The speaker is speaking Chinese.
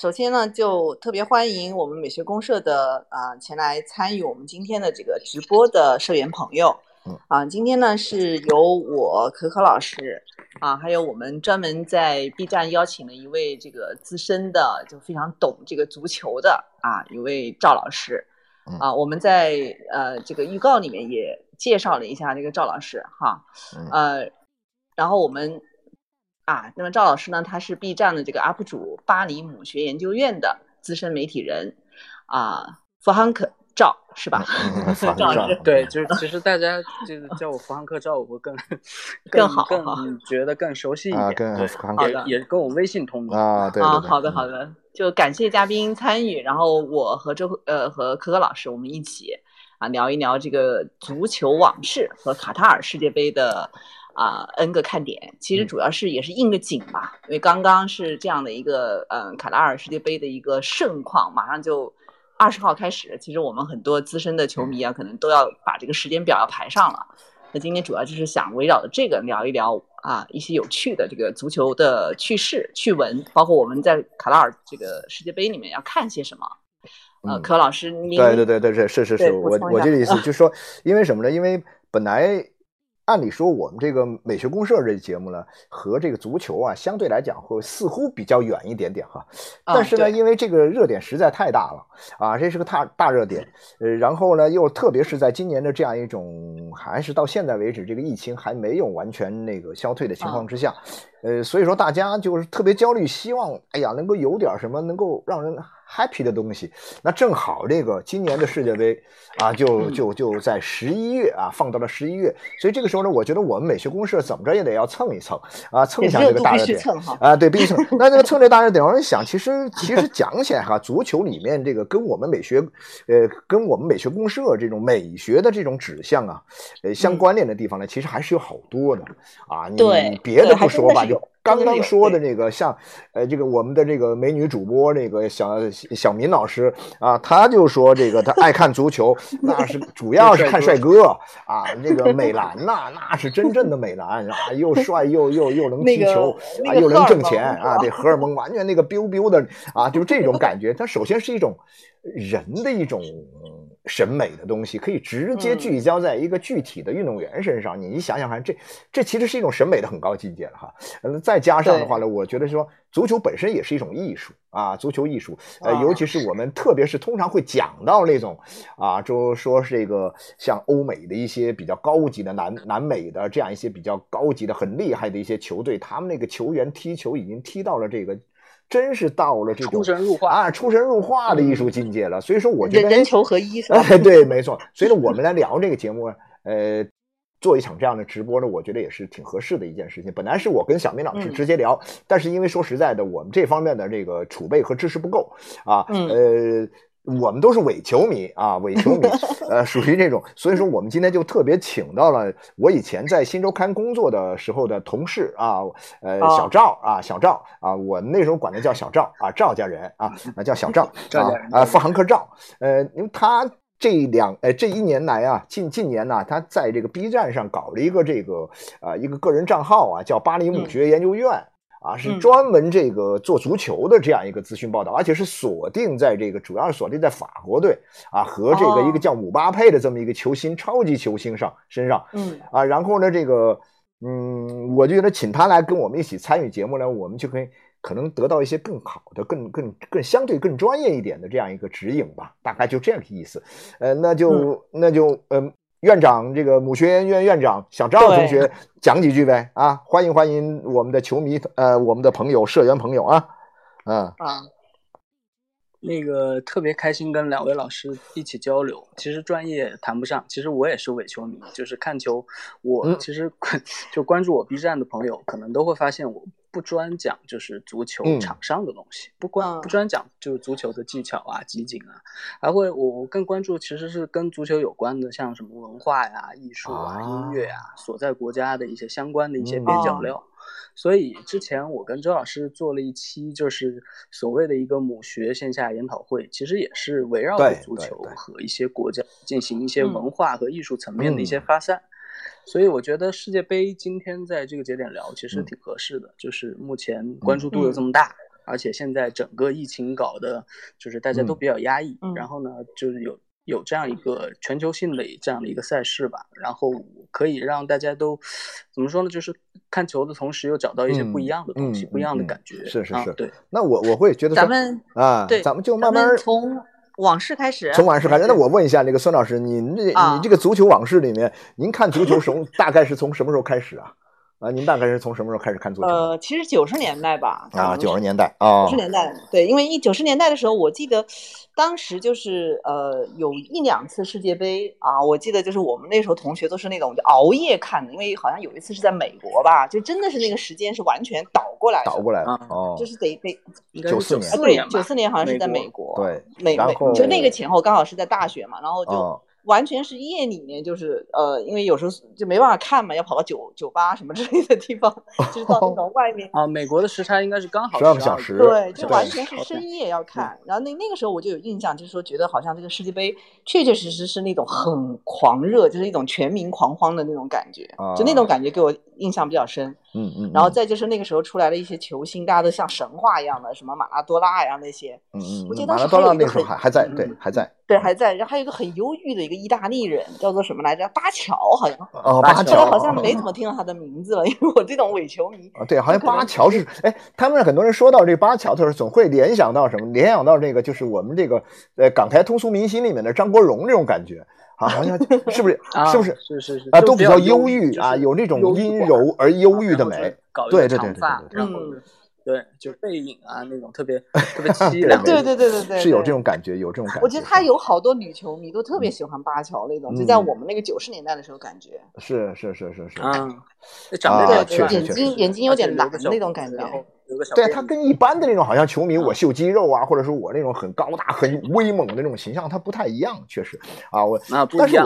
首先呢，就特别欢迎我们美学公社的啊前来参与我们今天的这个直播的社员朋友。啊，今天呢是由我可可老师啊，还有我们专门在 B 站邀请了一位这个资深的，就非常懂这个足球的啊一位赵老师。啊，我们在呃这个预告里面也介绍了一下这个赵老师哈。呃，然后我们。啊，那么赵老师呢？他是 B 站的这个 UP 主，巴黎母学研究院的资深媒体人，啊，弗汉克赵是吧？赵老师，对，就是其实大家就是叫我弗汉克赵，我会 更更好，更觉得更熟悉一点。更好的，也跟我微信通的啊。对啊，好的好的，就感谢嘉宾参与，然后我和周呃和可可老师我们一起啊聊一聊这个足球往事和卡塔尔世界杯的。啊，N 个看点，其实主要是也是应个景吧，因为刚刚是这样的一个，嗯，卡塔尔世界杯的一个盛况，马上就二十号开始，其实我们很多资深的球迷啊，可能都要把这个时间表要排上了。那今天主要就是想围绕着这个聊一聊啊，一些有趣的这个足球的趣事、趣闻，包括我们在卡塔尔这个世界杯里面要看些什么。呃，柯老师，您对对对对是是是是，我我这个意思 就是说，因为什么呢？因为本来。按理说，我们这个美学公社这节目呢，和这个足球啊，相对来讲会似乎比较远一点点哈。但是呢，因为这个热点实在太大了啊，这是个大大热点。呃，然后呢，又特别是在今年的这样一种，还是到现在为止，这个疫情还没有完全那个消退的情况之下，呃，所以说大家就是特别焦虑，希望哎呀，能够有点什么能够让人。Happy 的东西，那正好这个今年的世界杯啊，就就就在十一月啊，放到了十一月，所以这个时候呢，我觉得我们美学公社怎么着也得要蹭一蹭啊，蹭一下这个大热点啊，对，必须蹭。那这个蹭这大热点，我想其实其实讲起来哈，足球里面这个跟我们美学呃，跟我们美学公社这种美学的这种指向啊，呃，相关联的地方呢，其实还是有好多的啊。你别的不说吧，就。刚刚说的这个，像，呃，这个我们的这个美女主播，那个小小明老师啊，他就说这个他爱看足球，那是主要是看帅哥啊。那个美男呐，那是真正的美男啊，又帅又又又能踢球啊，又能挣钱啊，这荷尔蒙完全那个 biu biu 的啊，就是这种感觉。它首先是一种人的一种。审美的东西可以直接聚焦在一个具体的运动员身上，你想想看，这这其实是一种审美的很高境界了哈。嗯，再加上的话呢，我觉得说足球本身也是一种艺术啊，足球艺术，呃，尤其是我们特别是通常会讲到那种啊，就说这个像欧美的一些比较高级的南南美的这样一些比较高级的很厉害的一些球队，他们那个球员踢球已经踢到了这个。真是到了这种出神入化啊，出神入化的艺术境界了。所以说，我觉得人球合一，是吧？对，没错。所以呢，我们来聊这个节目，呃，做一场这样的直播呢，我觉得也是挺合适的一件事情。本来是我跟小明老师直接聊，但是因为说实在的，我们这方面的这个储备和知识不够啊，呃。我们都是伪球迷啊，伪球迷，呃，属于这种，所以说我们今天就特别请到了我以前在新周刊工作的时候的同事啊，呃，小赵啊，小赵啊，我那时候管他叫小赵啊，赵家人啊，啊叫小赵 啊，啊，富航客赵，呃，因为他这两呃这一年来啊，近近年呢，他在这个 B 站上搞了一个这个啊一个个人账号啊，叫巴黎母学研究院。啊，是专门这个做足球的这样一个资讯报道，而且是锁定在这个，主要是锁定在法国队啊和这个一个叫姆巴佩的这么一个球星、超级球星上身上。嗯，啊，然后呢，这个，嗯，我就觉得请他来跟我们一起参与节目呢，我们就可以可能得到一些更好的、更更更相对更专业一点的这样一个指引吧，大概就这样的意思。呃，那就那就嗯。院长，这个母学院院院长小赵同学讲几句呗啊！欢迎欢迎我们的球迷，呃，我们的朋友、社员朋友啊，嗯啊，那个特别开心跟两位老师一起交流。其实专业谈不上，其实我也是伪球迷，就是看球。我其实 就关注我 B 站的朋友，可能都会发现我。不专讲就是足球场上的东西，不关不专讲就是足球的技巧啊、集锦啊，还会我我更关注其实是跟足球有关的，像什么文化呀、艺术啊、音乐啊，所在国家的一些相关的一些边角料。所以之前我跟周老师做了一期，就是所谓的一个母学线下研讨会，其实也是围绕着足球和一些国家进行一些文化和艺术层面的一些发散。所以我觉得世界杯今天在这个节点聊，其实挺合适的。就是目前关注度又这么大，而且现在整个疫情搞的，就是大家都比较压抑。然后呢，就是有有这样一个全球性的这样的一个赛事吧，然后可以让大家都怎么说呢？就是看球的同时又找到一些不一样的东西，不一样的感觉。是是是，对。那我我会觉得咱们啊，对，咱们就慢慢从往事开始。从往事开始。那我问一下那个孙老师，您这你这个足球往事里面，您看足球从 大概是从什么时候开始啊？啊，您大概是从什么时候开始看足球？呃，其实九十年代吧。啊，九十年代啊，九十年代对，因为一九十年代的时候，我记得当时就是呃有一两次世界杯啊，我记得就是我们那时候同学都是那种熬夜看的，因为好像有一次是在美国吧，就真的是那个时间是完全倒过来，倒过来的哦，就是得得九四年，对，九四年好像是在美国，对，美美就那个前后刚好是在大学嘛，然后就。完全是夜里面，就是呃，因为有时候就没办法看嘛，要跑到酒酒吧什么之类的地方，就是到那种外面啊。美国的时差应该是刚好十二个小时，对，就完全是深夜要看。然后那那个时候我就有印象，就是说觉得好像这个世界杯确确实实是那种很狂热，就是一种全民狂欢的那种感觉，就那种感觉给我印象比较深。嗯嗯。然后再就是那个时候出来了一些球星，大家都像神话一样的，什么马拉多纳呀那些。嗯嗯。我记得马拉多纳那时候还还在，对，还在。对，还在。然后还有一个很忧郁的一个意大利人。叫做什么来着？巴乔好像哦，巴乔好像没怎么听到他的名字了，因为我这种伪球迷啊，对，好像巴乔是哎，他们很多人说到这个巴乔的时候，总会联想到什么？联想到这个就是我们这个呃港台通俗明星里面的张国荣这种感觉啊，好像 是不是？是不是？是是是啊，都比较忧郁啊，有那种阴柔而忧郁的美，对对对对对，嗯。对，就是背影啊，那种特别 特别凄凉。对对对对对，是有这种感觉，有这种感觉。我觉得他有好多女球迷都特别喜欢巴乔那种，就在我们那个九十年代的时候，感觉是是是是是啊，长得对眼睛眼睛有点蓝那种感觉。对他跟一般的那种好像球迷，我秀肌肉啊，或者说我那种很高大、很威猛的那种形象，他不太一样，确实啊，我那不一样。